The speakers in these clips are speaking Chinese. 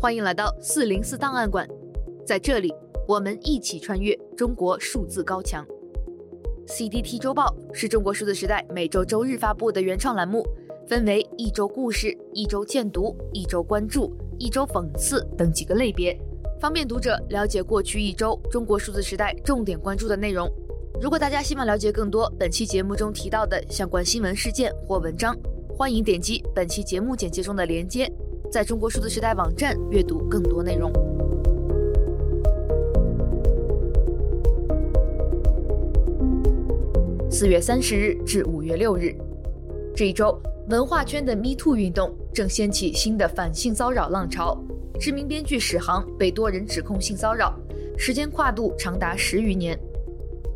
欢迎来到四零四档案馆，在这里，我们一起穿越中国数字高墙。CDT 周报是中国数字时代每周周日发布的原创栏目，分为一周故事、一周荐读、一周关注、一周讽刺等几个类别，方便读者了解过去一周中国数字时代重点关注的内容。如果大家希望了解更多本期节目中提到的相关新闻事件或文章，欢迎点击本期节目简介中的链接。在中国数字时代网站阅读更多内容。四月三十日至五月六日，这一周文化圈的 Me Too 运动正掀起新的反性骚扰浪潮。知名编剧史航被多人指控性骚扰，时间跨度长达十余年。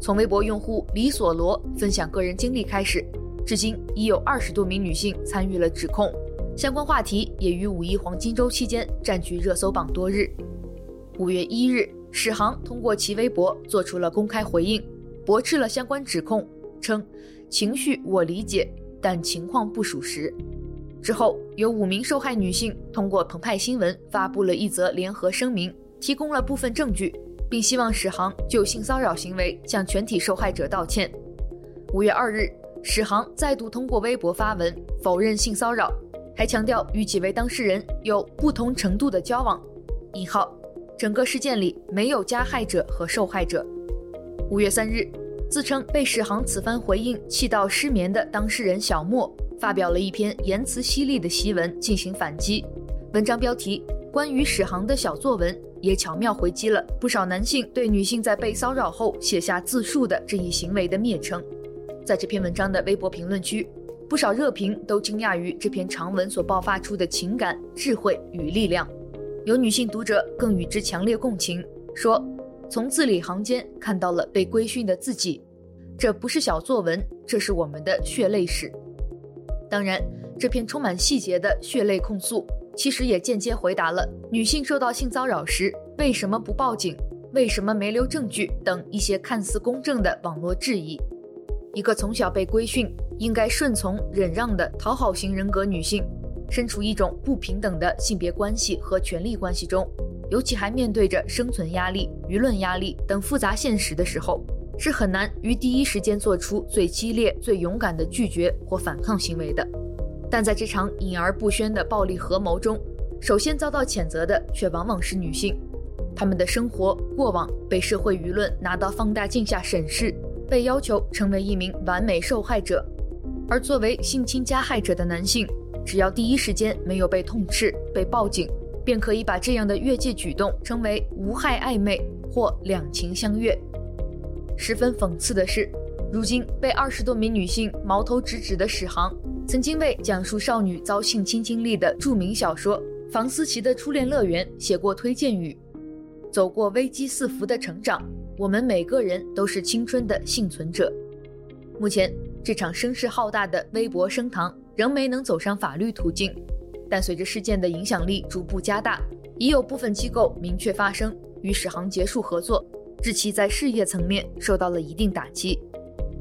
从微博用户李索罗分享个人经历开始，至今已有二十多名女性参与了指控。相关话题也于五一黄金周期间占据热搜榜多日。五月一日，史航通过其微博做出了公开回应，驳斥了相关指控，称情绪我理解，但情况不属实。之后，有五名受害女性通过澎湃新闻发布了一则联合声明，提供了部分证据，并希望史航就性骚扰行为向全体受害者道歉。五月二日，史航再度通过微博发文否认性骚扰。还强调与几位当事人有不同程度的交往。引号，整个事件里没有加害者和受害者。五月三日，自称被史航此番回应气到失眠的当事人小莫发表了一篇言辞犀利的檄文进行反击。文章标题《关于史航的小作文》也巧妙回击了不少男性对女性在被骚扰后写下自述的这一行为的蔑称。在这篇文章的微博评论区。不少热评都惊讶于这篇长文所爆发出的情感、智慧与力量，有女性读者更与之强烈共情，说从字里行间看到了被规训的自己，这不是小作文，这是我们的血泪史。当然，这篇充满细节的血泪控诉，其实也间接回答了女性受到性骚扰时为什么不报警、为什么没留证据等一些看似公正的网络质疑。一个从小被规训，应该顺从忍让的讨好型人格女性，身处一种不平等的性别关系和权力关系中，尤其还面对着生存压力、舆论压力等复杂现实的时候，是很难于第一时间做出最激烈、最勇敢的拒绝或反抗行为的。但在这场隐而不宣的暴力合谋中，首先遭到谴责的却往往是女性，她们的生活过往被社会舆论拿到放大镜下审视，被要求成为一名完美受害者。而作为性侵加害者的男性，只要第一时间没有被痛斥、被报警，便可以把这样的越界举动称为无害暧昧或两情相悦。十分讽刺的是，如今被二十多名女性矛头直指的史航，曾经为讲述少女遭性侵经历的著名小说《房思琪的初恋乐园》写过推荐语：“走过危机四伏的成长，我们每个人都是青春的幸存者。”目前。这场声势浩大的微博声堂仍没能走上法律途径，但随着事件的影响力逐步加大，已有部分机构明确发声与史航结束合作，致其在事业层面受到了一定打击。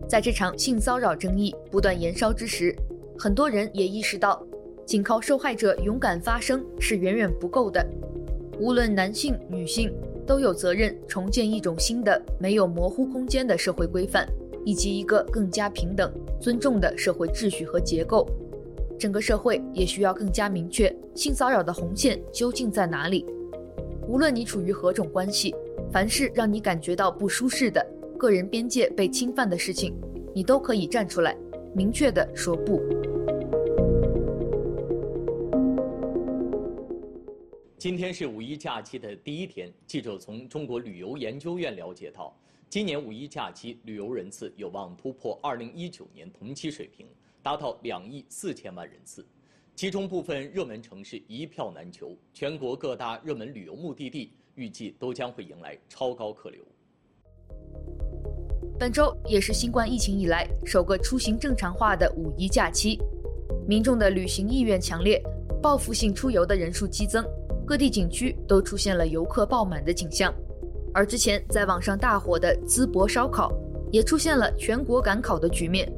在这场性骚扰争议不断延烧之时，很多人也意识到，仅靠受害者勇敢发声是远远不够的，无论男性女性都有责任重建一种新的没有模糊空间的社会规范。以及一个更加平等、尊重的社会秩序和结构，整个社会也需要更加明确性骚扰的红线究竟在哪里。无论你处于何种关系，凡是让你感觉到不舒适的个人边界被侵犯的事情，你都可以站出来，明确地说不。今天是五一假期的第一天，记者从中国旅游研究院了解到。今年五一假期旅游人次有望突破二零一九年同期水平，达到两亿四千万人次。其中部分热门城市一票难求，全国各大热门旅游目的地预计都将会迎来超高客流。本周也是新冠疫情以来首个出行正常化的五一假期，民众的旅行意愿强烈，报复性出游的人数激增，各地景区都出现了游客爆满的景象。而之前在网上大火的淄博烧烤，也出现了全国赶考的局面。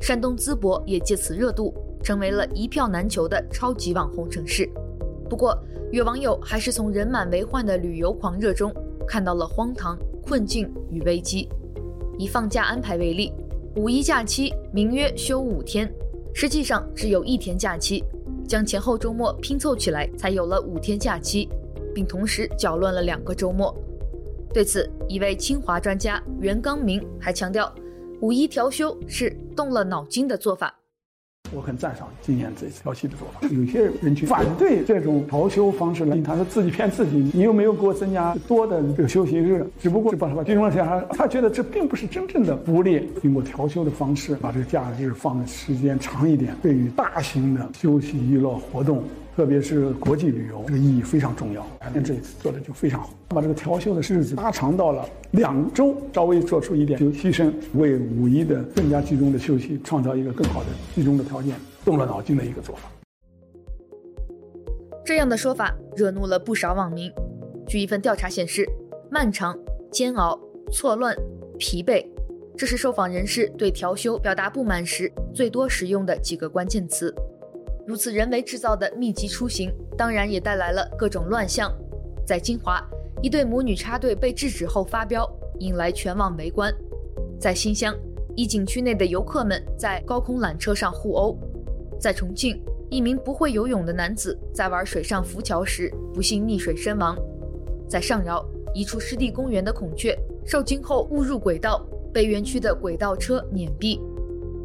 山东淄博也借此热度，成为了一票难求的超级网红城市。不过，有网友还是从人满为患的旅游狂热中看到了荒唐、困境与危机。以放假安排为例，五一假期名曰休五天，实际上只有一天假期，将前后周末拼凑起来才有了五天假期，并同时搅乱了两个周末。对此，一位清华专家袁刚明还强调，五一调休是动了脑筋的做法。我很赞赏今年这次调休的做法。有些人去反对这种调休方式呢，他说自己骗自己，你又没有给我增加多的这个休息日，只不过是把它集中了下来。他觉得这并不是真正的福利，通过调休的方式把这个假日放的时间长一点，对于大型的休息娱乐活动。特别是国际旅游，这个意义非常重要。反正这一次做的就非常好，把这个调休的日子拉长到了两周，稍微做出一点就牺牲，为五一的更加集中的休息创造一个更好的集中的条件，动了脑筋的一个做法。这样的说法惹怒了不少网民。据一份调查显示，漫长、煎熬、错乱、疲惫，这是受访人士对调休表达不满时最多使用的几个关键词。如此人为制造的密集出行，当然也带来了各种乱象。在金华，一对母女插队被制止后发飙，引来全网围观；在新乡，一景区内的游客们在高空缆车上互殴；在重庆，一名不会游泳的男子在玩水上浮桥时不幸溺水身亡；在上饶，一处湿地公园的孔雀受惊后误入轨道，被园区的轨道车碾毙；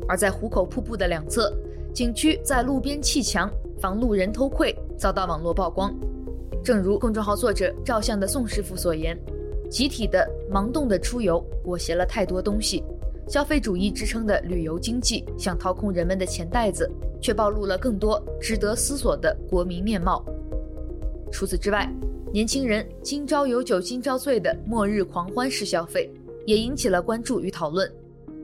而在壶口瀑布的两侧。景区在路边砌墙防路人偷窥，遭到网络曝光。正如公众号作者照相的宋师傅所言，集体的盲动的出游裹挟了太多东西。消费主义支撑的旅游经济想掏空人们的钱袋子，却暴露了更多值得思索的国民面貌。除此之外，年轻人今朝有酒今朝醉的末日狂欢式消费，也引起了关注与讨论。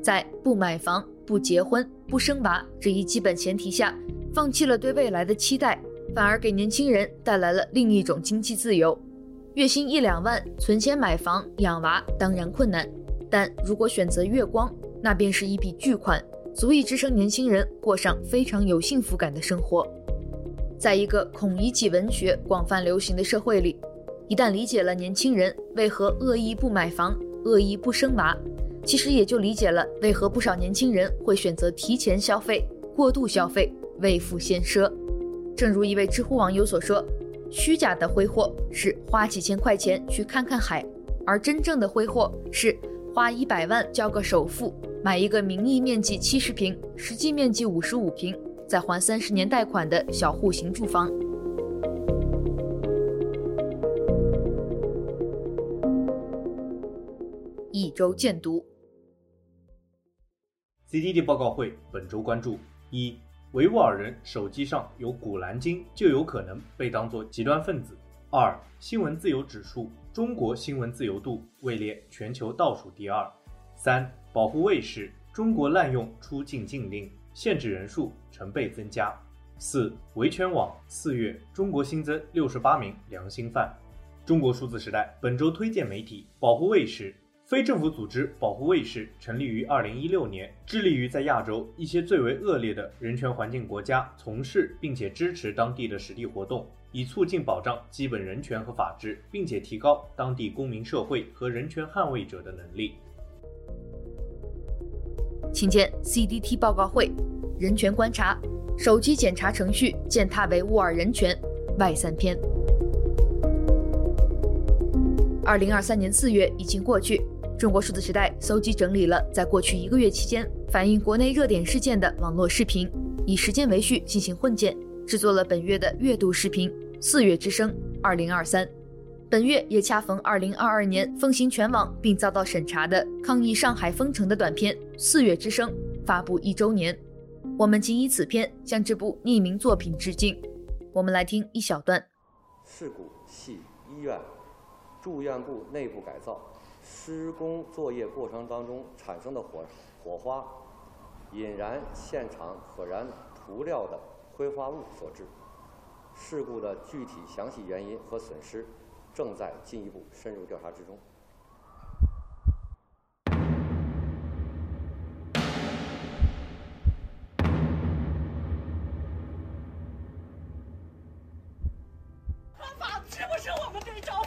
在不买房。不结婚、不生娃这一基本前提下，放弃了对未来的期待，反而给年轻人带来了另一种经济自由。月薪一两万，存钱买房养娃当然困难，但如果选择月光，那便是一笔巨款，足以支撑年轻人过上非常有幸福感的生活。在一个孔乙己文学广泛流行的社会里，一旦理解了年轻人为何恶意不买房、恶意不生娃。其实也就理解了为何不少年轻人会选择提前消费、过度消费、未富先奢。正如一位知乎网友所说：“虚假的挥霍是花几千块钱去看看海，而真正的挥霍是花一百万交个首付，买一个名义面积七十平、实际面积五十五平，再还三十年贷款的小户型住房。”一周见读。CDD 报告会本周关注：一、维吾尔人手机上有《古兰经》，就有可能被当作极端分子；二、新闻自由指数，中国新闻自由度位列全球倒数第二；三、保护卫士，中国滥用出境禁令，限制人数成倍增加；四、维权网，四月中国新增六十八名良心犯。中国数字时代本周推荐媒体：保护卫士。非政府组织保护卫士成立于二零一六年，致力于在亚洲一些最为恶劣的人权环境国家从事并且支持当地的实地活动，以促进保障基本人权和法治，并且提高当地公民社会和人权捍卫者的能力。请见 CDT 报告会，人权观察，手机检查程序践踏维吾尔人权外三篇。二零二三年四月已经过去。中国数字时代搜集整理了在过去一个月期间反映国内热点事件的网络视频，以时间为序进行混剪，制作了本月的月度视频《四月之声二零二三》。本月也恰逢二零二二年风行全网并遭到审查的抗议上海封城的短片《四月之声》发布一周年。我们仅以此片向这部匿名作品致敬。我们来听一小段。事故系医院住院部内部改造。施工作业过程当中产生的火火花，引燃现场可燃涂料的挥发物所致。事故的具体详细原因和损失，正在进一步深入调查之中。法，是不是我们这招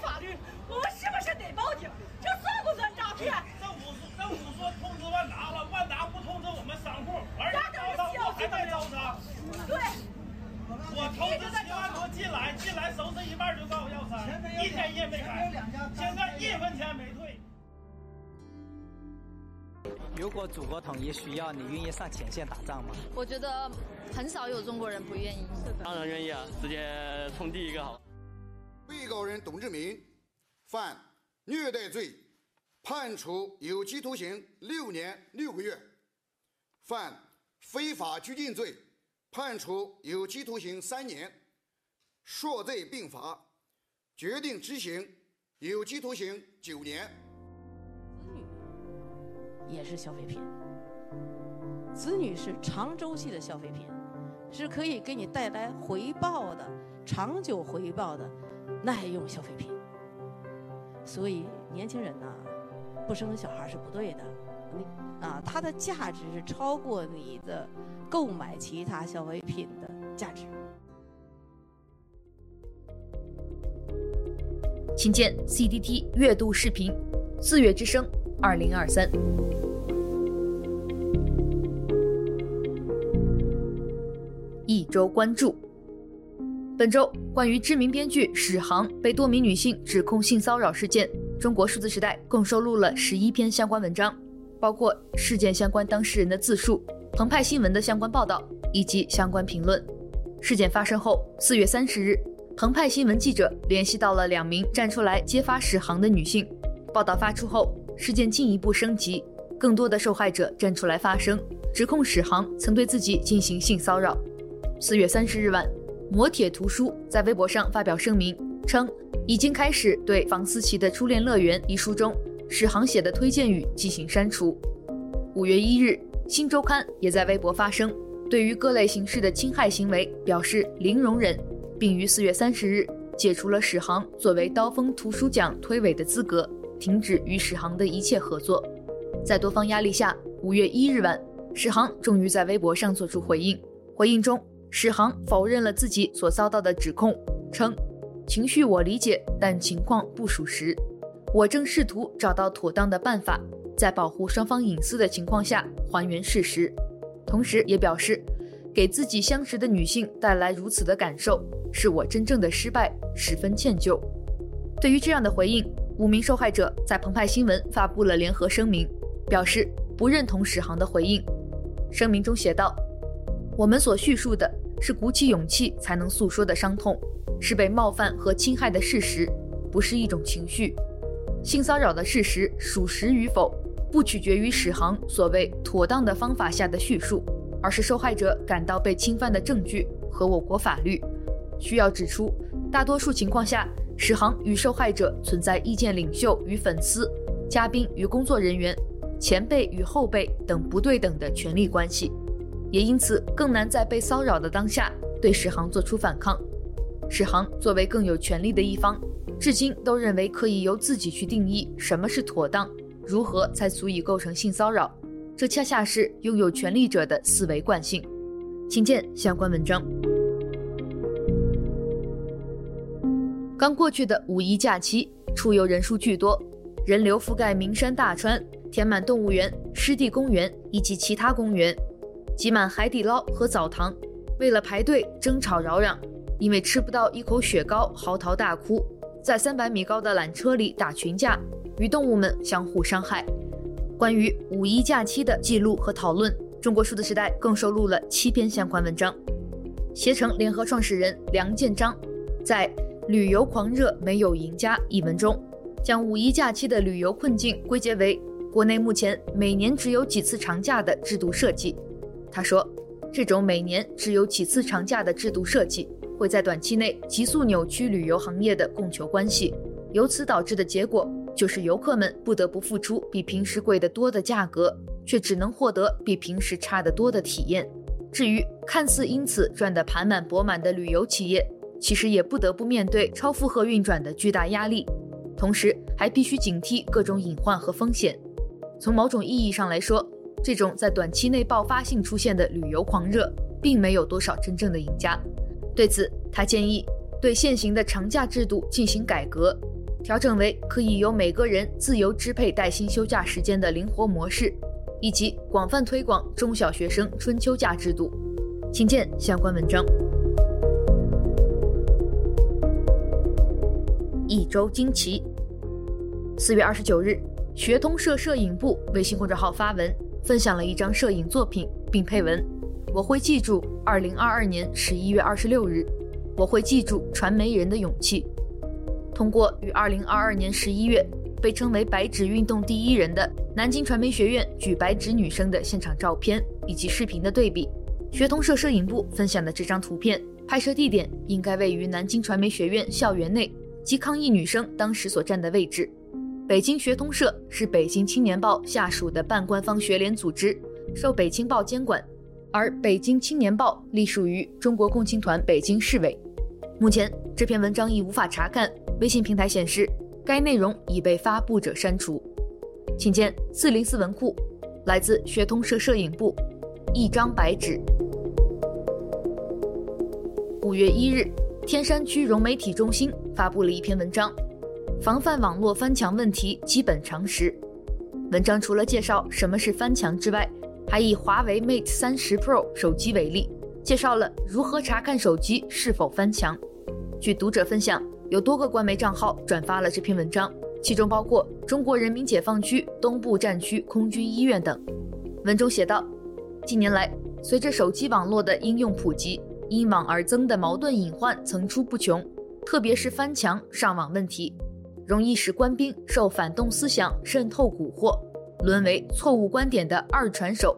祖国统一需要，你愿意上前线打仗吗？我觉得很少有中国人不愿意。是的，当然愿意啊，直接冲第一个好。被告人董志明犯虐待罪，判处有期徒刑六年六个月；犯非法拘禁罪，判处有期徒刑三年。数罪并罚，决定执行有期徒刑九年。也是消费品，子女是长周期的消费品，是可以给你带来回报的、长久回报的耐用消费品。所以年轻人呐，不生小孩是不对的。你啊，它的价值是超过你的购买其他消费品的价值。请见 CDT 月度视频，四月之声。二零二三，一周关注。本周关于知名编剧史航被多名女性指控性骚扰事件，中国数字时代共收录了十一篇相关文章，包括事件相关当事人的自述、澎湃新闻的相关报道以及相关评论。事件发生后，四月三十日，澎湃新闻记者联系到了两名站出来揭发史航的女性。报道发出后，事件进一步升级，更多的受害者站出来发声，指控史航曾对自己进行性骚扰。四月三十日晚，磨铁图书在微博上发表声明，称已经开始对房思琪的《初恋乐园》一书中史航写的推荐语进行删除。五月一日，《新周刊》也在微博发声，对于各类形式的侵害行为表示零容忍，并于四月三十日解除了史航作为刀锋图书奖推委的资格。停止与史航的一切合作。在多方压力下，五月一日晚，史航终于在微博上做出回应。回应中，史航否认了自己所遭到的指控，称：“情绪我理解，但情况不属实。我正试图找到妥当的办法，在保护双方隐私的情况下还原事实。”同时也表示，给自己相识的女性带来如此的感受，是我真正的失败，十分歉疚。对于这样的回应，五名受害者在澎湃新闻发布了联合声明，表示不认同史航的回应。声明中写道：“我们所叙述的是鼓起勇气才能诉说的伤痛，是被冒犯和侵害的事实，不是一种情绪。性骚扰的事实属实与否，不取决于史航所谓妥当的方法下的叙述，而是受害者感到被侵犯的证据和我国法律。需要指出，大多数情况下。”史航与受害者存在意见领袖与粉丝、嘉宾与工作人员、前辈与后辈等不对等的权利关系，也因此更难在被骚扰的当下对史航做出反抗。史航作为更有权力的一方，至今都认为可以由自己去定义什么是妥当，如何才足以构成性骚扰，这恰恰是拥有权力者的思维惯性。请见相关文章。刚过去的五一假期，出游人数巨多，人流覆盖名山大川，填满动物园、湿地公园以及其他公园，挤满海底捞和澡堂。为了排队，争吵扰攘，因为吃不到一口雪糕，嚎啕大哭，在三百米高的缆车里打群架，与动物们相互伤害。关于五一假期的记录和讨论，中国数字时代共收录了七篇相关文章。携程联合创始人梁建章在。旅游狂热没有赢家一文中，将五一假期的旅游困境归结为国内目前每年只有几次长假的制度设计。他说，这种每年只有几次长假的制度设计，会在短期内急速扭曲旅游行业的供求关系，由此导致的结果就是游客们不得不付出比平时贵得多的价格，却只能获得比平时差得多的体验。至于看似因此赚得盆满钵满的旅游企业，其实也不得不面对超负荷运转的巨大压力，同时还必须警惕各种隐患和风险。从某种意义上来说，这种在短期内爆发性出现的旅游狂热，并没有多少真正的赢家。对此，他建议对现行的长假制度进行改革，调整为可以由每个人自由支配带薪休假时间的灵活模式，以及广泛推广中小学生春秋假制度。请见相关文章。一周惊奇。四月二十九日，学通社摄影部微信公众号发文，分享了一张摄影作品，并配文：“我会记住二零二二年十一月二十六日，我会记住传媒人的勇气。”通过与二零二二年十一月被称为“白纸运动第一人”的南京传媒学院举白纸女生的现场照片以及视频的对比，学通社摄影部分享的这张图片拍摄地点应该位于南京传媒学院校园内及抗议女生当时所站的位置。北京学通社是北京青年报下属的半官方学联组织，受北青报监管，而北京青年报隶属于中国共青团北京市委。目前这篇文章已无法查看，微信平台显示该内容已被发布者删除。请见四零四文库，来自学通社摄影部，一张白纸。五月一日，天山区融媒体中心发布了一篇文章。防范网络翻墙问题基本常识。文章除了介绍什么是翻墙之外，还以华为 Mate 30 Pro 手机为例，介绍了如何查看手机是否翻墙。据读者分享，有多个官媒账号转发了这篇文章，其中包括中国人民解放军东部战区空军医院等。文中写道：近年来，随着手机网络的应用普及，因网而增的矛盾隐患层出不穷，特别是翻墙上网问题。容易使官兵受反动思想渗透蛊惑，沦为错误观点的二传手。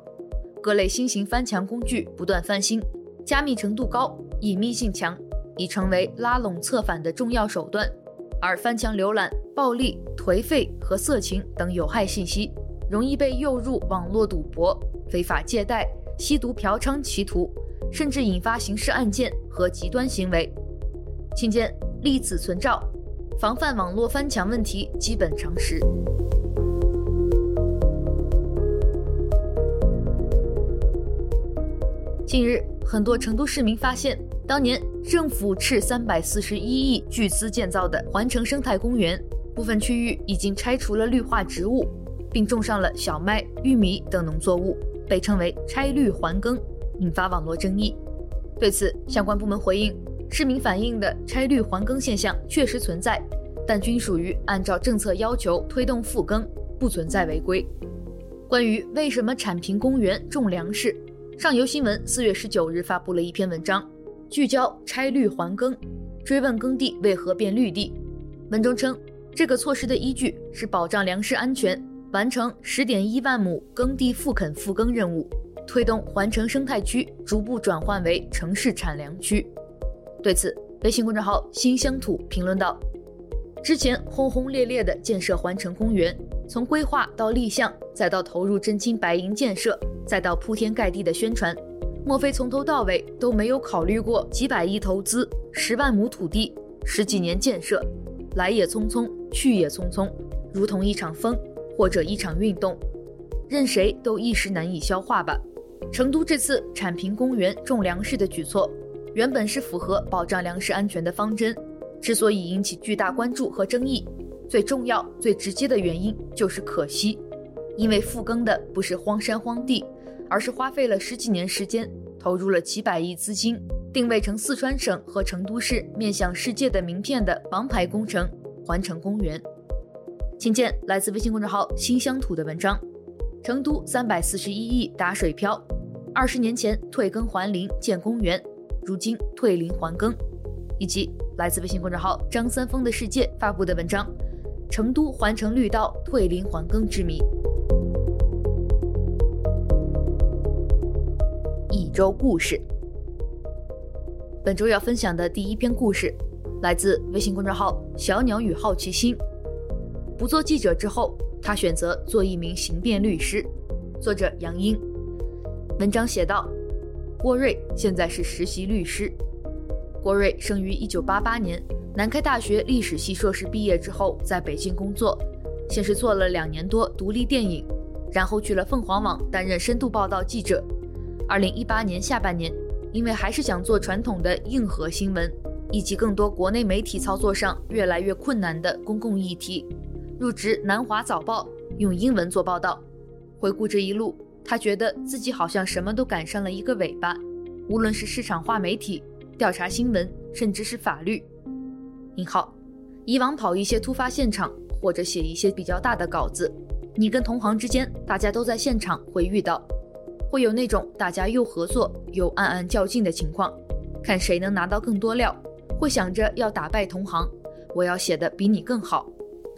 各类新型翻墙工具不断翻新，加密程度高，隐秘性强，已成为拉拢策反的重要手段。而翻墙浏览暴力、颓废和色情等有害信息，容易被诱入网络赌博、非法借贷、吸毒嫖娼歧途，甚至引发刑事案件和极端行为。请见立此存照。防范网络翻墙问题基本常识。近日，很多成都市民发现，当年政府斥三百四十一亿巨资建造的环城生态公园，部分区域已经拆除了绿化植物，并种上了小麦、玉米等农作物，被称为“拆绿还耕”，引发网络争议。对此，相关部门回应。市民反映的拆绿还耕现象确实存在，但均属于按照政策要求推动复耕，不存在违规。关于为什么铲平公园种粮食，上游新闻四月十九日发布了一篇文章，聚焦拆绿还耕，追问耕地为何变绿地。文中称，这个措施的依据是保障粮食安全，完成十点一万亩耕地复垦复耕任务，推动环城生态区逐步转换为城市产粮区。对此，微信公众号“新乡土”评论道：“之前轰轰烈烈的建设环城公园，从规划到立项，再到投入真金白银建设，再到铺天盖地的宣传，莫非从头到尾都没有考虑过几百亿投资、十万亩土地、十几年建设，来也匆匆，去也匆匆，如同一场风或者一场运动，任谁都一时难以消化吧。”成都这次铲平公园种粮食的举措。原本是符合保障粮食安全的方针，之所以引起巨大关注和争议，最重要、最直接的原因就是可惜，因为复耕的不是荒山荒地，而是花费了十几年时间，投入了几百亿资金，定位成四川省和成都市面向世界的名片的王牌工程——环城公园。请见来自微信公众号“新乡土”的文章：成都三百四十一亿打水漂，二十年前退耕还林建公园。如今退林还耕，以及来自微信公众号“张三丰的世界”发布的文章《成都环城绿道退林还耕之谜》。一周故事，本周要分享的第一篇故事，来自微信公众号“小鸟与好奇心”。不做记者之后，他选择做一名刑辩律师。作者杨英。文章写道。郭瑞现在是实习律师。郭瑞生于一九八八年，南开大学历史系硕士毕业之后，在北京工作，先是做了两年多独立电影，然后去了凤凰网担任深度报道记者。二零一八年下半年，因为还是想做传统的硬核新闻，以及更多国内媒体操作上越来越困难的公共议题。入职南华早报，用英文做报道。回顾这一路，他觉得自己好像什么都赶上了一个尾巴，无论是市场化媒体、调查新闻，甚至是法律。你好，以往跑一些突发现场，或者写一些比较大的稿子，你跟同行之间，大家都在现场会遇到，会有那种大家又合作又暗暗较劲的情况，看谁能拿到更多料。会想着要打败同行，我要写的比你更好。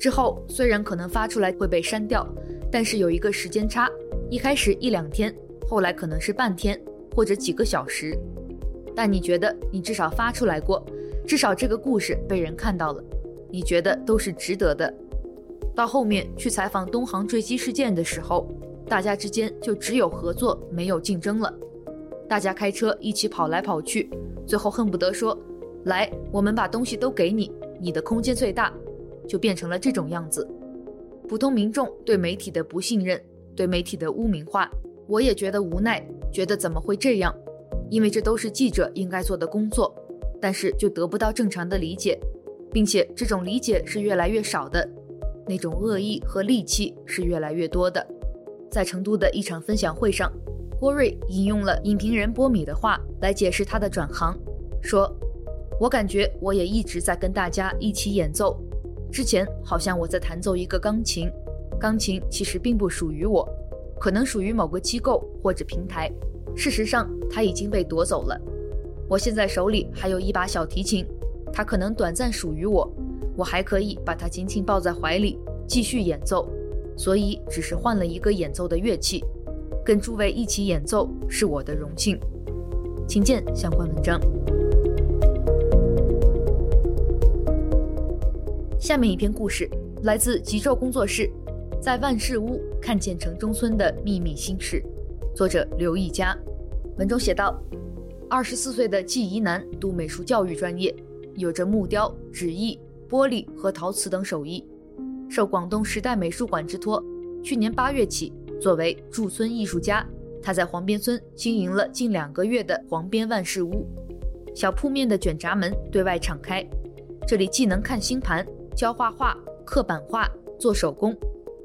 之后虽然可能发出来会被删掉，但是有一个时间差，一开始一两天，后来可能是半天或者几个小时。但你觉得你至少发出来过，至少这个故事被人看到了，你觉得都是值得的。到后面去采访东航坠机事件的时候，大家之间就只有合作，没有竞争了。大家开车一起跑来跑去，最后恨不得说。来，我们把东西都给你，你的空间最大，就变成了这种样子。普通民众对媒体的不信任，对媒体的污名化，我也觉得无奈，觉得怎么会这样？因为这都是记者应该做的工作，但是就得不到正常的理解，并且这种理解是越来越少的，那种恶意和戾气是越来越多的。在成都的一场分享会上，郭瑞引用了影评人波米的话来解释他的转行，说。我感觉我也一直在跟大家一起演奏，之前好像我在弹奏一个钢琴，钢琴其实并不属于我，可能属于某个机构或者平台，事实上它已经被夺走了。我现在手里还有一把小提琴，它可能短暂属于我，我还可以把它紧紧抱在怀里继续演奏，所以只是换了一个演奏的乐器，跟诸位一起演奏是我的荣幸。请见相关文章。下面一篇故事来自极昼工作室，在万事屋看见城中村的秘密心事，作者刘一佳。文中写道：二十四岁的季怡南读美术教育专业，有着木雕、纸艺、玻璃和陶瓷等手艺，受广东时代美术馆之托，去年八月起，作为驻村艺术家，他在黄边村经营了近两个月的黄边万事屋。小铺面的卷闸门对外敞开，这里既能看星盘。教画画、刻版画、做手工，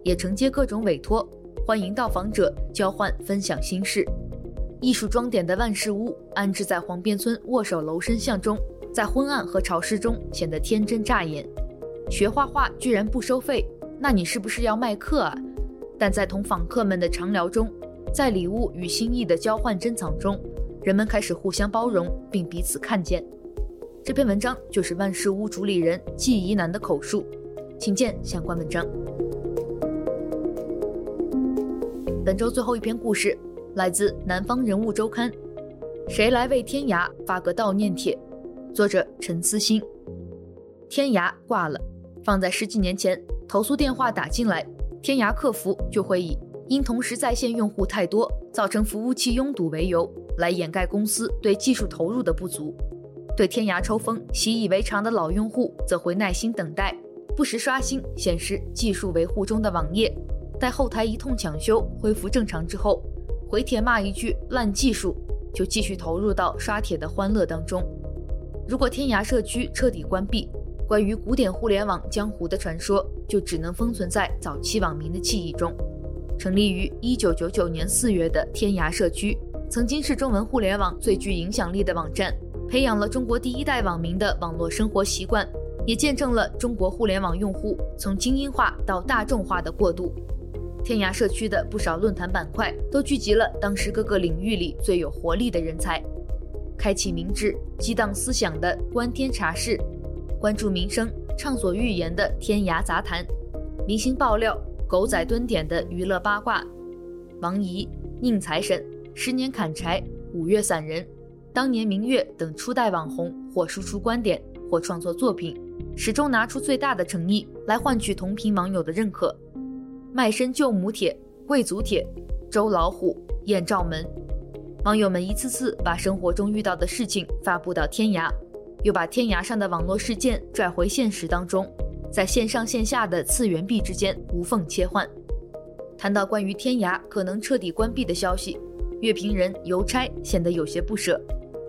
也承接各种委托，欢迎到访者交换分享心事。艺术装点的万事屋安置在黄边村握手楼深巷中，在昏暗和潮湿中显得天真扎眼。学画画居然不收费，那你是不是要卖课啊？但在同访客们的长聊中，在礼物与心意的交换珍藏中，人们开始互相包容并彼此看见。这篇文章就是万事屋主理人季怡南的口述，请见相关文章。本周最后一篇故事来自南方人物周刊，谁来为天涯发个悼念帖？作者陈思欣。天涯挂了，放在十几年前，投诉电话打进来，天涯客服就会以因同时在线用户太多，造成服务器拥堵为由，来掩盖公司对技术投入的不足。对天涯抽风习以为常的老用户，则会耐心等待，不时刷新显示技术维护中的网页，待后台一通抢修恢复正常之后，回帖骂一句烂技术，就继续投入到刷帖的欢乐当中。如果天涯社区彻底关闭，关于古典互联网江湖的传说就只能封存在早期网民的记忆中。成立于一九九九年四月的天涯社区，曾经是中文互联网最具影响力的网站。培养了中国第一代网民的网络生活习惯，也见证了中国互联网用户从精英化到大众化的过渡。天涯社区的不少论坛板块都聚集了当时各个领域里最有活力的人才，开启明智、激荡思想的观天茶室，关注民生、畅所欲言的天涯杂谈，明星爆料、狗仔蹲点的娱乐八卦，王怡、宁财神、十年砍柴、五月散人。当年明月等初代网红，或输出观点，或创作作品，始终拿出最大的诚意来换取同频网友的认可。卖身救母帖、贵族帖、周老虎、艳照门，网友们一次次把生活中遇到的事情发布到天涯，又把天涯上的网络事件拽回现实当中，在线上线下的次元壁之间无缝切换。谈到关于天涯可能彻底关闭的消息，乐评人邮差显得有些不舍。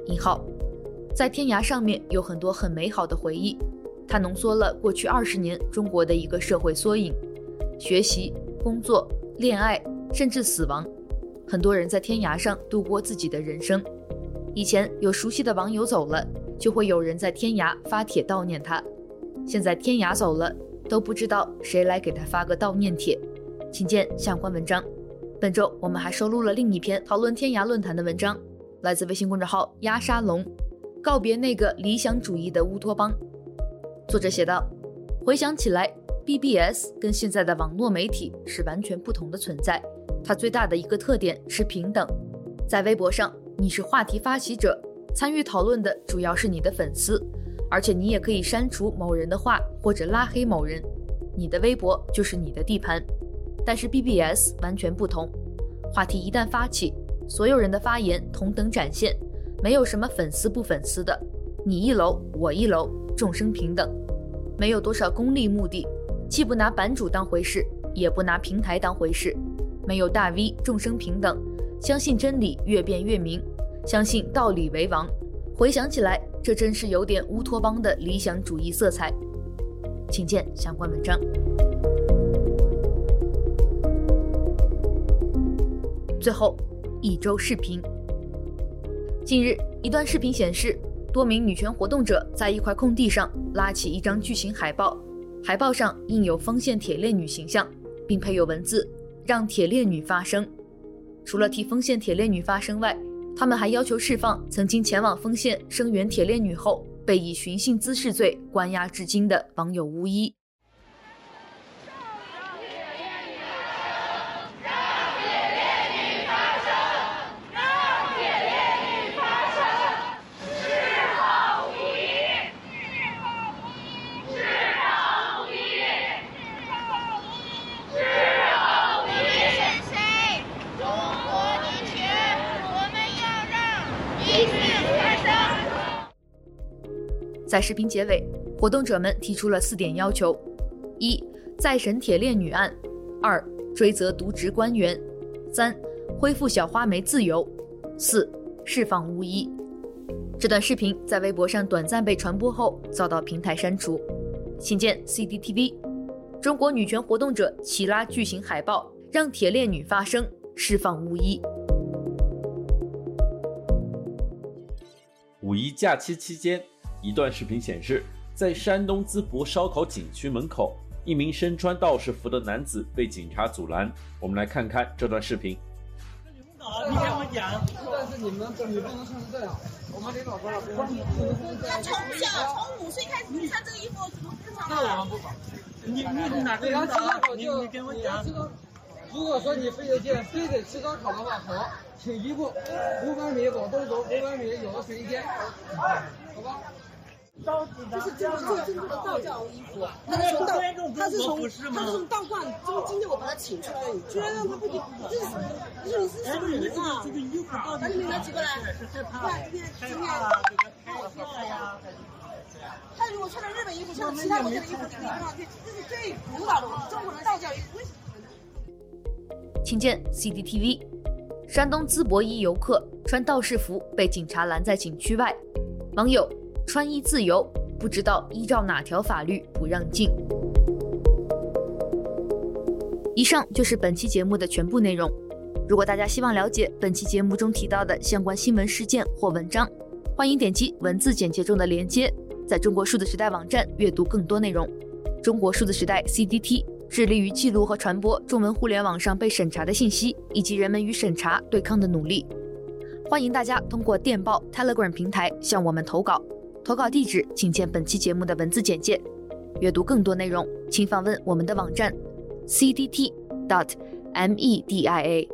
引号，在天涯上面有很多很美好的回忆，它浓缩了过去二十年中国的一个社会缩影：学习、工作、恋爱，甚至死亡。很多人在天涯上度过自己的人生。以前有熟悉的网友走了，就会有人在天涯发帖悼念他。现在天涯走了，都不知道谁来给他发个悼念帖。请见相关文章。本周我们还收录了另一篇讨论天涯论坛的文章，来自微信公众号鸭沙龙，告别那个理想主义的乌托邦。作者写道：回想起来，BBS 跟现在的网络媒体是完全不同的存在。它最大的一个特点是平等，在微博上，你是话题发起者，参与讨论的主要是你的粉丝，而且你也可以删除某人的话或者拉黑某人，你的微博就是你的地盘。但是 BBS 完全不同，话题一旦发起，所有人的发言同等展现，没有什么粉丝不粉丝的，你一楼我一楼，众生平等，没有多少功利目的，既不拿版主当回事，也不拿平台当回事。没有大 V，众生平等，相信真理越辩越明，相信道理为王。回想起来，这真是有点乌托邦的理想主义色彩。请见相关文章。最后，一周视频。近日，一段视频显示，多名女权活动者在一块空地上拉起一张巨型海报，海报上印有丰县铁链女形象，并配有文字。让铁链女发声。除了替丰县铁链女发声外，他们还要求释放曾经前往丰县声援铁链女后被以寻衅滋事罪关押至今的网友巫医。在视频结尾，活动者们提出了四点要求：一、再审铁链女案；二、追责渎职官员；三、恢复小花梅自由；四、释放巫医。这段视频在微博上短暂被传播后遭到平台删除。请见 CCTV，中国女权活动者齐拉巨型海报，让铁链女发声，释放巫医。五一假期期间。一段视频显示，在山东淄博烧烤景区门口，一名身穿道士服的男子被警察阻拦。我们来看看这段视频。你们搞，你跟我讲。但是你们你不能穿成这样。我们领导说了，不能他从小从五岁开始就穿这个衣服，正常。那我们不管。你你哪个领导？你你跟我讲。如果说你非得见，非得吃烧烤的话，好，请一步五百米往东走，五百米有个水间，好吧？这是这个正常的道教衣服，他是从道，他是从他是从道观，今今天我把他请出来，居然让他不给，这是这是什么人啊？这个衣服把你们拿起过来，看今天今天，他如果穿着日本衣服，穿了其他国家的衣服，你可以看，这是最古老的中国的道教衣服。请见 CCTV，山东淄博一游客穿道士服被警察拦在景区外，网友。穿衣自由，不知道依照哪条法律不让进。以上就是本期节目的全部内容。如果大家希望了解本期节目中提到的相关新闻事件或文章，欢迎点击文字简介中的链接，在中国数字时代网站阅读更多内容。中国数字时代 （CDT） 致力于记录和传播中文互联网上被审查的信息，以及人们与审查对抗的努力。欢迎大家通过电报 Telegram 平台向我们投稿。投稿地址，请见本期节目的文字简介。阅读更多内容，请访问我们的网站 cdt.dot.media。